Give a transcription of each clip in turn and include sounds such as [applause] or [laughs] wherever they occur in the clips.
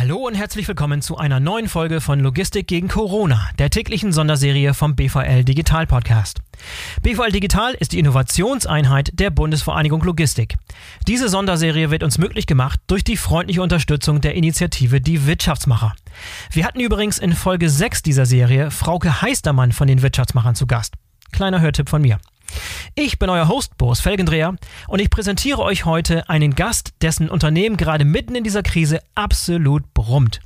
Hallo und herzlich willkommen zu einer neuen Folge von Logistik gegen Corona, der täglichen Sonderserie vom BVL Digital Podcast. BVL Digital ist die Innovationseinheit der Bundesvereinigung Logistik. Diese Sonderserie wird uns möglich gemacht durch die freundliche Unterstützung der Initiative Die Wirtschaftsmacher. Wir hatten übrigens in Folge 6 dieser Serie Frauke Heistermann von den Wirtschaftsmachern zu Gast. Kleiner Hörtipp von mir. Ich bin euer Host Boris Felgendreher und ich präsentiere euch heute einen Gast, dessen Unternehmen gerade mitten in dieser Krise absolut brummt.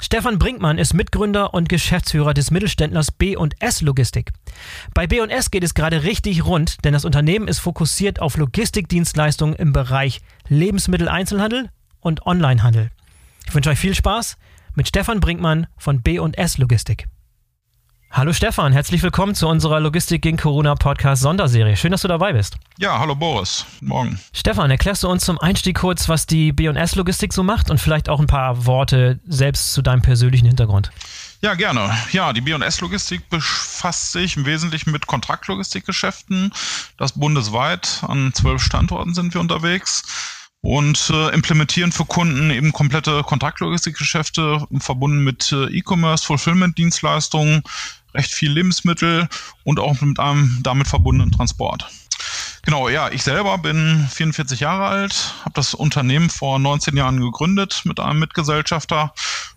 Stefan Brinkmann ist Mitgründer und Geschäftsführer des Mittelständlers B&S Logistik. Bei B&S geht es gerade richtig rund, denn das Unternehmen ist fokussiert auf Logistikdienstleistungen im Bereich Lebensmitteleinzelhandel und Onlinehandel. Ich wünsche euch viel Spaß mit Stefan Brinkmann von B&S Logistik. Hallo Stefan, herzlich willkommen zu unserer Logistik gegen Corona Podcast Sonderserie. Schön, dass du dabei bist. Ja, hallo Boris. Morgen. Stefan, erklärst du uns zum Einstieg kurz, was die B&S Logistik so macht und vielleicht auch ein paar Worte selbst zu deinem persönlichen Hintergrund? Ja, gerne. Ja, die B&S Logistik befasst sich im Wesentlichen mit Kontraktlogistikgeschäften. Das bundesweit. An zwölf Standorten sind wir unterwegs und äh, implementieren für Kunden eben komplette Kontaktlogistikgeschäfte verbunden mit äh, E-Commerce, Fulfillment-Dienstleistungen, recht viel Lebensmittel und auch mit einem damit verbundenen Transport. Genau, ja, ich selber bin 44 Jahre alt, habe das Unternehmen vor 19 Jahren gegründet mit einem Mitgesellschafter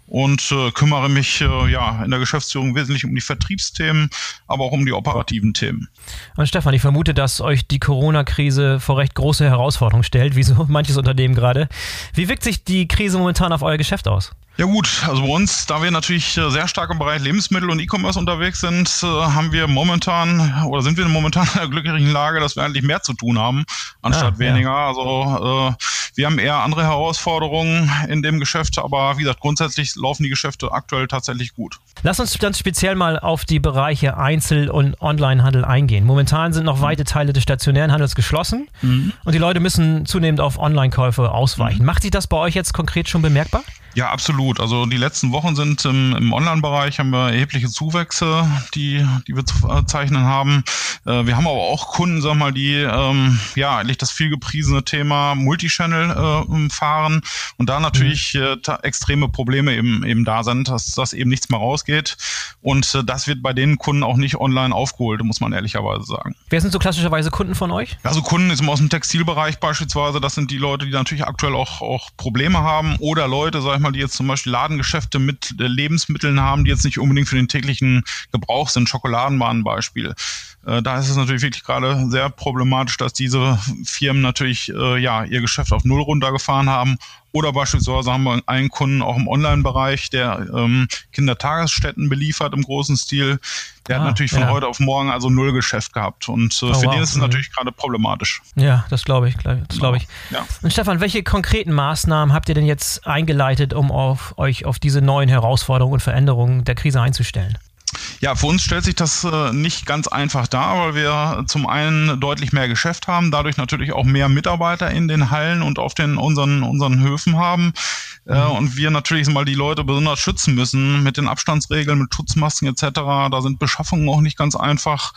und äh, kümmere mich äh, ja in der Geschäftsführung wesentlich um die Vertriebsthemen, aber auch um die operativen Themen. Und Stefan, ich vermute, dass euch die Corona-Krise vor recht große Herausforderungen stellt, wie so [laughs] manches Unternehmen gerade. Wie wirkt sich die Krise momentan auf euer Geschäft aus? Ja gut, also bei uns, da wir natürlich äh, sehr stark im Bereich Lebensmittel und E-Commerce unterwegs sind, äh, haben wir momentan oder sind wir momentan in der glücklichen Lage, dass wir eigentlich mehr zu tun haben, anstatt ah, weniger. Ja. Also äh, wir haben eher andere Herausforderungen in dem Geschäft, aber wie gesagt, grundsätzlich laufen die Geschäfte aktuell tatsächlich gut. Lass uns dann speziell mal auf die Bereiche Einzel- und Onlinehandel eingehen. Momentan sind noch weite Teile des stationären Handels geschlossen mhm. und die Leute müssen zunehmend auf Online-Käufe ausweichen. Mhm. Macht sich das bei euch jetzt konkret schon bemerkbar? Ja, absolut. Also die letzten Wochen sind im, im Online-Bereich haben wir erhebliche Zuwächse, die, die wir zu verzeichnen haben. Äh, wir haben aber auch Kunden, sag mal, die ähm, ja eigentlich das viel gepriesene Thema Multichannel äh, fahren und da natürlich mhm. äh, extreme Probleme eben eben da sind, dass das eben nichts mehr rausgeht. Und äh, das wird bei den Kunden auch nicht online aufgeholt, muss man ehrlicherweise sagen. Wer sind so klassischerweise Kunden von euch? Also Kunden ist aus dem Textilbereich beispielsweise, das sind die Leute, die natürlich aktuell auch, auch Probleme haben oder Leute, sag ich mal, die jetzt zum Beispiel Ladengeschäfte mit äh, Lebensmitteln haben, die jetzt nicht unbedingt für den täglichen Gebrauch sind. Schokoladen war ein Beispiel. Äh, da ist es natürlich wirklich gerade sehr problematisch, dass diese Firmen natürlich äh, ja ihr Geschäft auf Null runtergefahren haben. Oder beispielsweise haben wir einen Kunden auch im Online-Bereich, der ähm, Kindertagesstätten beliefert im großen Stil. Der ah, hat natürlich von ja. heute auf morgen also null Geschäft gehabt. Und äh, oh, für wow. den ist es mhm. natürlich gerade problematisch. Ja, das glaube ich. Das glaube ich. Ja. Und Stefan, welche konkreten Maßnahmen habt ihr denn jetzt eingeleitet, um auf, euch auf diese neuen Herausforderungen und Veränderungen der Krise einzustellen? Ja, für uns stellt sich das äh, nicht ganz einfach dar, weil wir zum einen deutlich mehr Geschäft haben, dadurch natürlich auch mehr Mitarbeiter in den Hallen und auf den unseren unseren Höfen haben äh, mhm. und wir natürlich mal die Leute besonders schützen müssen mit den Abstandsregeln, mit Schutzmasken etc. Da sind Beschaffungen auch nicht ganz einfach.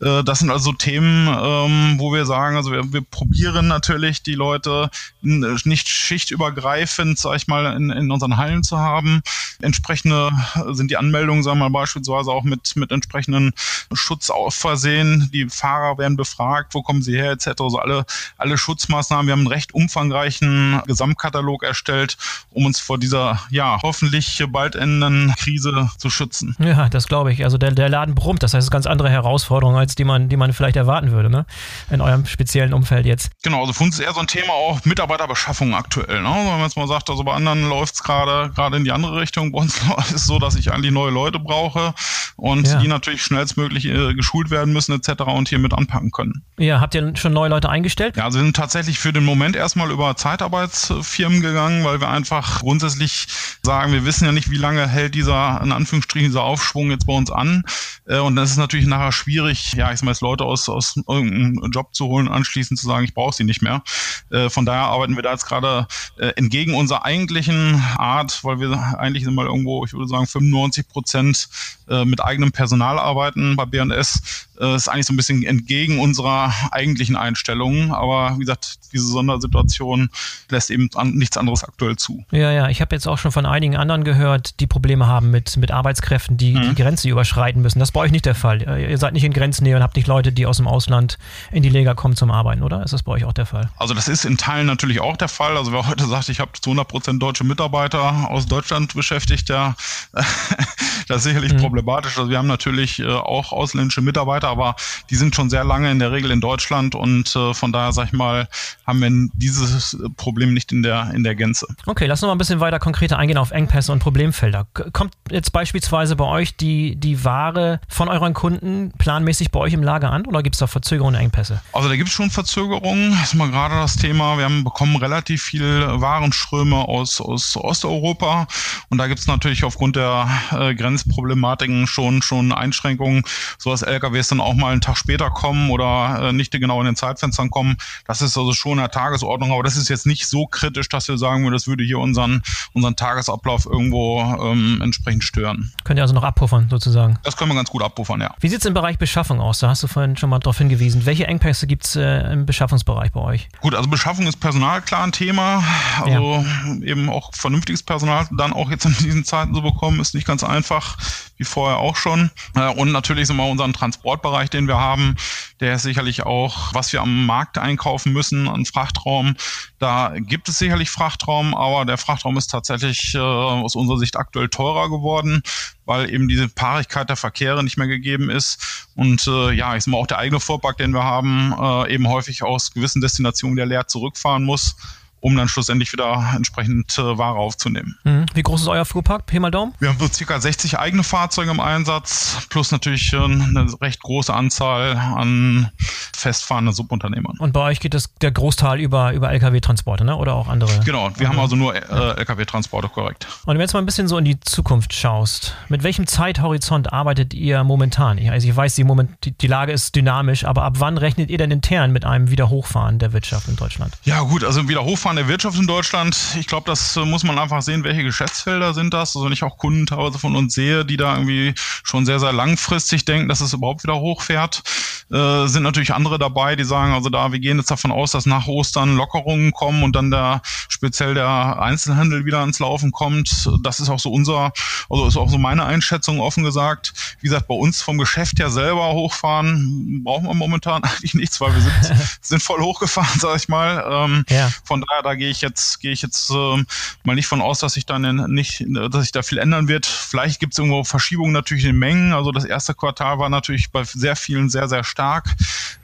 Äh, das sind also Themen, ähm, wo wir sagen, also wir, wir probieren natürlich die Leute nicht schichtübergreifend, sag ich mal, in, in unseren Hallen zu haben. Entsprechende sind die Anmeldungen, sagen wir mal, beispielsweise auch mit, mit entsprechenden Schutz versehen. Die Fahrer werden befragt, wo kommen sie her, etc. Also alle, alle Schutzmaßnahmen. Wir haben einen recht umfangreichen Gesamtkatalog erstellt, um uns vor dieser, ja, hoffentlich bald endenden Krise zu schützen. Ja, das glaube ich. Also der, der Laden brummt. Das heißt, es ist ganz andere Herausforderung als die man, die man vielleicht erwarten würde, ne? In eurem speziellen Umfeld jetzt. Genau, also für uns ist eher so ein Thema auch Mitarbeiterbeschaffung aktuell. Ne? Wenn man jetzt mal sagt, also bei anderen läuft es gerade gerade in die andere Richtung. Bei uns [laughs] ist es so, dass ich eigentlich neue Leute brauche und ja. die natürlich schnellstmöglich äh, geschult werden müssen etc. und hier mit anpacken können. Ja, habt ihr schon neue Leute eingestellt? Ja, also wir sind tatsächlich für den Moment erstmal über Zeitarbeitsfirmen gegangen, weil wir einfach grundsätzlich sagen, wir wissen ja nicht, wie lange hält dieser, in Anführungsstrichen, dieser Aufschwung jetzt bei uns an. Äh, und das ist natürlich nachher schwierig, ja, ich sag mal, Leute aus, aus irgendeinem Job zu holen, anschließend zu sagen, ich brauche sie nicht mehr. Äh, von daher arbeiten wir da jetzt gerade äh, entgegen unserer eigentlichen Art, weil wir eigentlich sind mal irgendwo, ich würde sagen, 95 Prozent äh, mit eigenem Personal arbeiten bei B&S, äh, ist eigentlich so ein bisschen entgegen unserer eigentlichen Einstellungen. Aber wie gesagt, diese Sondersituation lässt eben an, nichts anderes aktuell zu. Ja, ja, ich habe jetzt auch schon von einigen anderen gehört, die Probleme haben mit, mit Arbeitskräften, die mhm. die Grenze überschreiten müssen. Das ist bei euch nicht der Fall. Ihr seid nicht in Grenznähe und habt nicht Leute, die aus dem Ausland in die Lega kommen zum Arbeiten, oder? Ist das bei euch auch der Fall? Also das ist in Teilen natürlich auch der Fall. Also wer heute sagt, ich habe zu 100 Prozent deutsche Mitarbeiter aus Deutschland beschäftigt, ja, [laughs] das ist sicherlich mhm. problematisch. Also wir haben natürlich äh, auch ausländische Mitarbeiter, aber die sind schon sehr lange in der Regel in Deutschland und äh, von daher, sag ich mal, haben wir dieses Problem nicht in der, in der Gänze. Okay, lass uns mal ein bisschen weiter konkreter eingehen auf Engpässe und Problemfelder. Kommt jetzt beispielsweise bei euch die, die Ware von euren Kunden planmäßig bei euch im Lager an oder gibt es da Verzögerungen und Engpässe? Also da gibt es schon Verzögerungen. Das ist mal gerade das Thema. Wir haben bekommen relativ viel Warenströme aus, aus Osteuropa und da gibt es natürlich aufgrund der äh, Grenzproblematiken schon, schon Einschränkungen, so dass LKWs dann auch mal einen Tag später kommen oder äh, nicht genau in den Zeitfenstern kommen. Das ist also schon in der Tagesordnung, aber das ist jetzt nicht so kritisch, dass wir sagen würden, das würde hier unseren, unseren Tagesablauf irgendwo ähm, entsprechend stören. Könnt ihr also noch abpuffern sozusagen? Das können wir ganz gut abpuffern, ja. Wie sieht es im Bereich Beschaffung aus? Da hast du vorhin schon mal darauf hingewiesen. Welche Engpässe gibt es äh, im Beschaffungsbereich bei euch? Gut, also Beschaffung ist Personal klar ein Thema. Also ja. eben auch vernünftiges Personal dann auch jetzt in diesen Zeiten zu bekommen, ist nicht ganz einfach, wie vorher auch schon. Äh, und natürlich sind wir unseren Transportbereich, den wir haben, der ist sicherlich auch, was wir am Markt einkaufen müssen an Frachtraum. Da gibt es sicherlich Frachtraum, aber der Frachtraum ist tatsächlich äh, aus unserer Sicht aktuell teurer geworden, weil eben diese Paarigkeit der Verkehre nicht mehr gegeben ist. Und äh, ja, ich sag mal, auch der eigene Fuhrpark, den wir haben, äh, eben häufig aus gewissen Destinationen wieder leer zurückfahren muss um dann schlussendlich wieder entsprechend äh, Ware aufzunehmen. Mhm. Wie groß ist euer Fuhrpark? Pi mal Daumen? Wir haben so circa 60 eigene Fahrzeuge im Einsatz, plus natürlich äh, eine recht große Anzahl an festfahrenden Subunternehmern. Und bei euch geht das der Großteil über, über Lkw-Transporte, ne? oder auch andere? Genau, wir haben also nur äh, Lkw-Transporte, korrekt. Und wenn du jetzt mal ein bisschen so in die Zukunft schaust, mit welchem Zeithorizont arbeitet ihr momentan? Also ich weiß, die, Moment, die, die Lage ist dynamisch, aber ab wann rechnet ihr denn intern mit einem Wiederhochfahren der Wirtschaft in Deutschland? Ja gut, also Wiederhochfahren Hochfahren der Wirtschaft in Deutschland, ich glaube, das äh, muss man einfach sehen, welche Geschäftsfelder sind das. Also wenn ich auch Kunden teilweise von uns sehe, die da irgendwie schon sehr, sehr langfristig denken, dass es überhaupt wieder hochfährt, äh, sind natürlich andere dabei, die sagen, also da, wir gehen jetzt davon aus, dass nach Ostern Lockerungen kommen und dann der speziell der Einzelhandel wieder ans Laufen kommt. Das ist auch so unser, also ist auch so meine Einschätzung offen gesagt. Wie gesagt, bei uns vom Geschäft her selber hochfahren brauchen wir momentan [laughs] eigentlich nichts, weil wir sind, [laughs] sind voll hochgefahren, sag ich mal. Ähm, ja. Von daher da gehe ich jetzt, gehe ich jetzt ähm, mal nicht von aus, dass sich dann nicht, dass sich da viel ändern wird. Vielleicht gibt es irgendwo Verschiebungen natürlich in Mengen. Also das erste Quartal war natürlich bei sehr vielen sehr, sehr stark.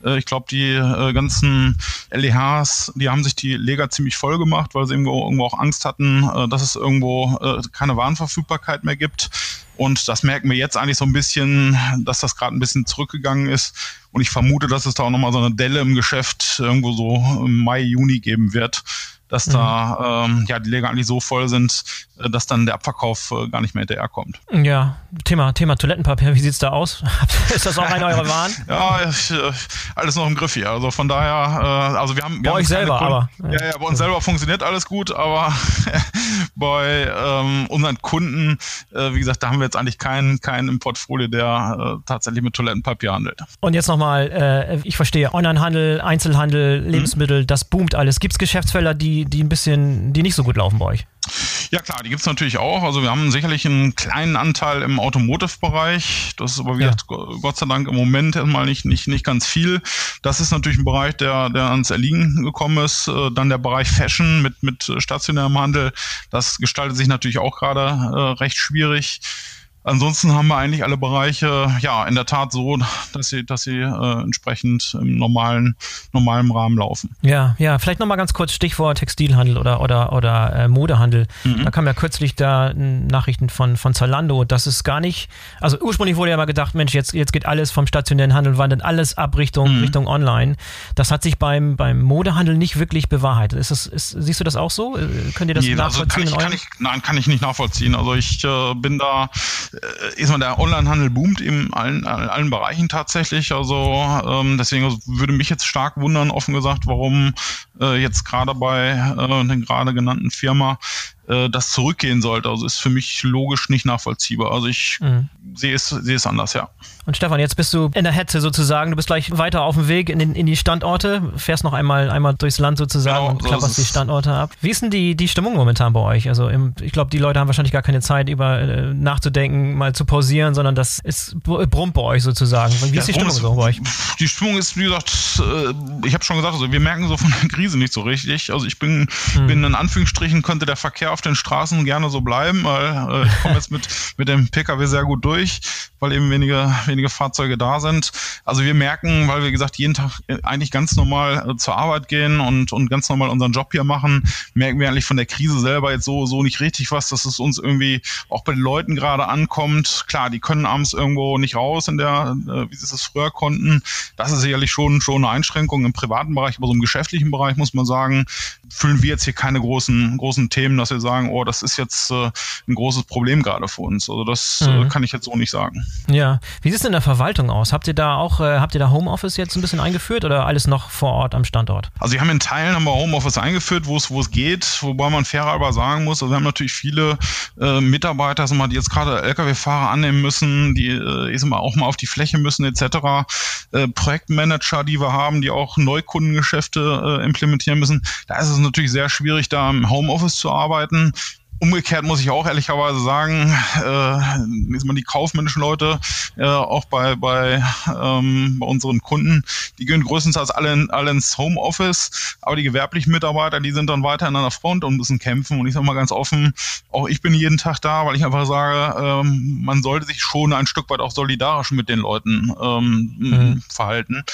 Äh, ich glaube, die äh, ganzen LEHs, die haben sich die Lega ziemlich voll gemacht, weil sie irgendwo, irgendwo auch Angst hatten, äh, dass es irgendwo äh, keine Warenverfügbarkeit mehr gibt. Und das merken wir jetzt eigentlich so ein bisschen, dass das gerade ein bisschen zurückgegangen ist. Und ich vermute, dass es da auch nochmal so eine Delle im Geschäft irgendwo so im Mai, Juni geben wird dass mhm. da ähm, ja die Läger eigentlich so voll sind, äh, dass dann der Abverkauf äh, gar nicht mehr hinterherkommt. Ja, Thema, Thema Toilettenpapier, [laughs] wie sieht's da aus? Ist das auch eine eurer Waren? [laughs] ja, ich, äh, alles noch im Griff hier. Also von daher, äh, also wir haben. Wir bei euch selber, aber. Ja, ja, bei uns selber funktioniert alles gut, aber [laughs] bei ähm, unseren Kunden, äh, wie gesagt, da haben wir jetzt eigentlich keinen, keinen im Portfolio, der äh, tatsächlich mit Toilettenpapier handelt. Und jetzt nochmal, äh, ich verstehe, Onlinehandel, Einzelhandel. Lebensmittel, mhm. das boomt alles. Gibt es Geschäftsfelder, die, die ein bisschen, die nicht so gut laufen bei euch? Ja klar, die gibt es natürlich auch. Also wir haben sicherlich einen kleinen Anteil im Automotive-Bereich. Das ist aber wie ja. Gott sei Dank im Moment erstmal nicht, nicht, nicht ganz viel. Das ist natürlich ein Bereich, der, der ans Erliegen gekommen ist. Äh, dann der Bereich Fashion mit, mit stationärem Handel. Das gestaltet sich natürlich auch gerade äh, recht schwierig. Ansonsten haben wir eigentlich alle Bereiche ja in der Tat so, dass sie, dass sie äh, entsprechend im normalen, normalen Rahmen laufen. Ja, ja, vielleicht nochmal ganz kurz Stichwort Textilhandel oder, oder, oder äh, Modehandel. Mhm. Da kam ja kürzlich da Nachrichten von, von Zalando, dass es gar nicht, also ursprünglich wurde ja mal gedacht, Mensch, jetzt, jetzt geht alles vom stationären Handel, wandert alles ab Richtung, mhm. Richtung Online. Das hat sich beim, beim Modehandel nicht wirklich bewahrheitet. Ist das, ist, siehst du das auch so? Äh, könnt ihr das nee, nachvollziehen? Also kann ich, kann ich, nein, kann ich nicht nachvollziehen. Also ich äh, bin da ist man der Onlinehandel boomt in allen, allen Bereichen tatsächlich. Also ähm, deswegen würde mich jetzt stark wundern, offen gesagt, warum äh, jetzt gerade bei äh, den gerade genannten Firma äh, das zurückgehen sollte. Also ist für mich logisch nicht nachvollziehbar. Also ich mhm. sehe es, sehe es anders, ja. Und Stefan, jetzt bist du in der Hetze sozusagen. Du bist gleich weiter auf dem Weg in, den, in die Standorte, fährst noch einmal, einmal durchs Land sozusagen genau, und so klapperst die Standorte ab. Wie ist denn die, die Stimmung momentan bei euch? Also im, ich glaube, die Leute haben wahrscheinlich gar keine Zeit, über äh, nachzudenken, mal zu pausieren, sondern das ist brummt bei euch sozusagen. Wie ja, ist die Stimmung ist, so bei euch? Die Stimmung ist, wie gesagt, äh, ich habe schon gesagt, also wir merken so von der Krise nicht so richtig. Also ich bin, hm. bin in Anführungsstrichen, könnte der Verkehr auf den Straßen gerne so bleiben, weil äh, ich komme jetzt mit, [laughs] mit dem Pkw sehr gut durch, weil eben wenige, wenige Fahrzeuge da sind. Also wir merken, weil wir gesagt jeden Tag eigentlich ganz normal äh, zur Arbeit gehen und, und ganz normal unseren Job hier machen, merken wir eigentlich von der Krise selber jetzt so, so nicht richtig was, dass es uns irgendwie auch bei den Leuten gerade ankommt. Klar, die können abends irgendwo nicht raus in der, äh, wie sie es früher konnten. Das ist sicherlich schon, schon eine Einschränkung im privaten Bereich, aber so im geschäftlichen Bereich muss man sagen, fühlen wir jetzt hier keine großen, großen Themen, dass wir sagen, oh, das ist jetzt äh, ein großes Problem gerade für uns. Also das äh, mhm. kann ich jetzt so nicht sagen. Ja. Wie sieht es in der Verwaltung aus? Habt ihr da auch, äh, habt ihr da Homeoffice jetzt ein bisschen eingeführt oder alles noch vor Ort am Standort? Also wir haben in Teilen haben wir Homeoffice eingeführt, wo es, wo es geht, wobei man fairer aber sagen muss, also wir haben natürlich viele äh, Mitarbeiter, sag mal, die jetzt gerade Lkw-Fahrer annehmen müssen, die äh, ich sag mal, auch mal auf die Fläche müssen etc. Äh, Projektmanager, die wir haben, die auch Neukundengeschäfte äh, implementieren müssen. Da ist es natürlich sehr schwierig, da im Homeoffice zu arbeiten. Umgekehrt muss ich auch ehrlicherweise sagen, äh, die kaufmännischen Leute, äh, auch bei, bei, ähm, bei unseren Kunden, die gehen größtenteils alle, in, alle ins Homeoffice, aber die gewerblichen Mitarbeiter, die sind dann weiter an der Front und müssen kämpfen. Und ich sage mal ganz offen, auch ich bin jeden Tag da, weil ich einfach sage, ähm, man sollte sich schon ein Stück weit auch solidarisch mit den Leuten ähm, mhm. verhalten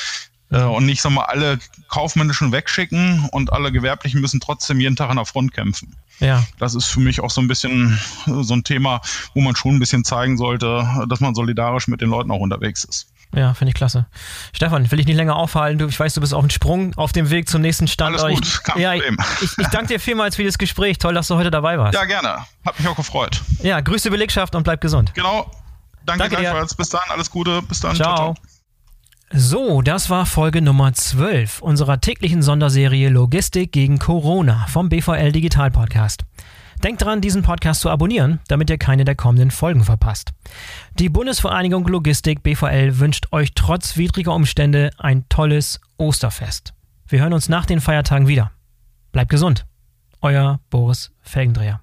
und nicht sag mal, alle kaufmännischen wegschicken und alle gewerblichen müssen trotzdem jeden Tag an der Front kämpfen. Ja. Das ist für mich auch so ein bisschen so ein Thema, wo man schon ein bisschen zeigen sollte, dass man solidarisch mit den Leuten auch unterwegs ist. Ja, finde ich klasse. Stefan, will ich nicht länger aufhalten. Du, ich weiß, du bist auf dem Sprung auf dem Weg zum nächsten Standort. Alles gut, kein ja, Problem. Ich, ich danke dir vielmals für das Gespräch. Toll, dass du heute dabei warst. Ja, gerne. Hat mich auch gefreut. Ja, grüße Belegschaft und bleib gesund. Genau. Danke, danke gleichfalls. Bis dann. Alles Gute. Bis dann. ciao. ciao, ciao. So, das war Folge Nummer 12 unserer täglichen Sonderserie Logistik gegen Corona vom BVL Digital Podcast. Denkt dran, diesen Podcast zu abonnieren, damit ihr keine der kommenden Folgen verpasst. Die Bundesvereinigung Logistik BVL wünscht euch trotz widriger Umstände ein tolles Osterfest. Wir hören uns nach den Feiertagen wieder. Bleibt gesund. Euer Boris Felgendreher.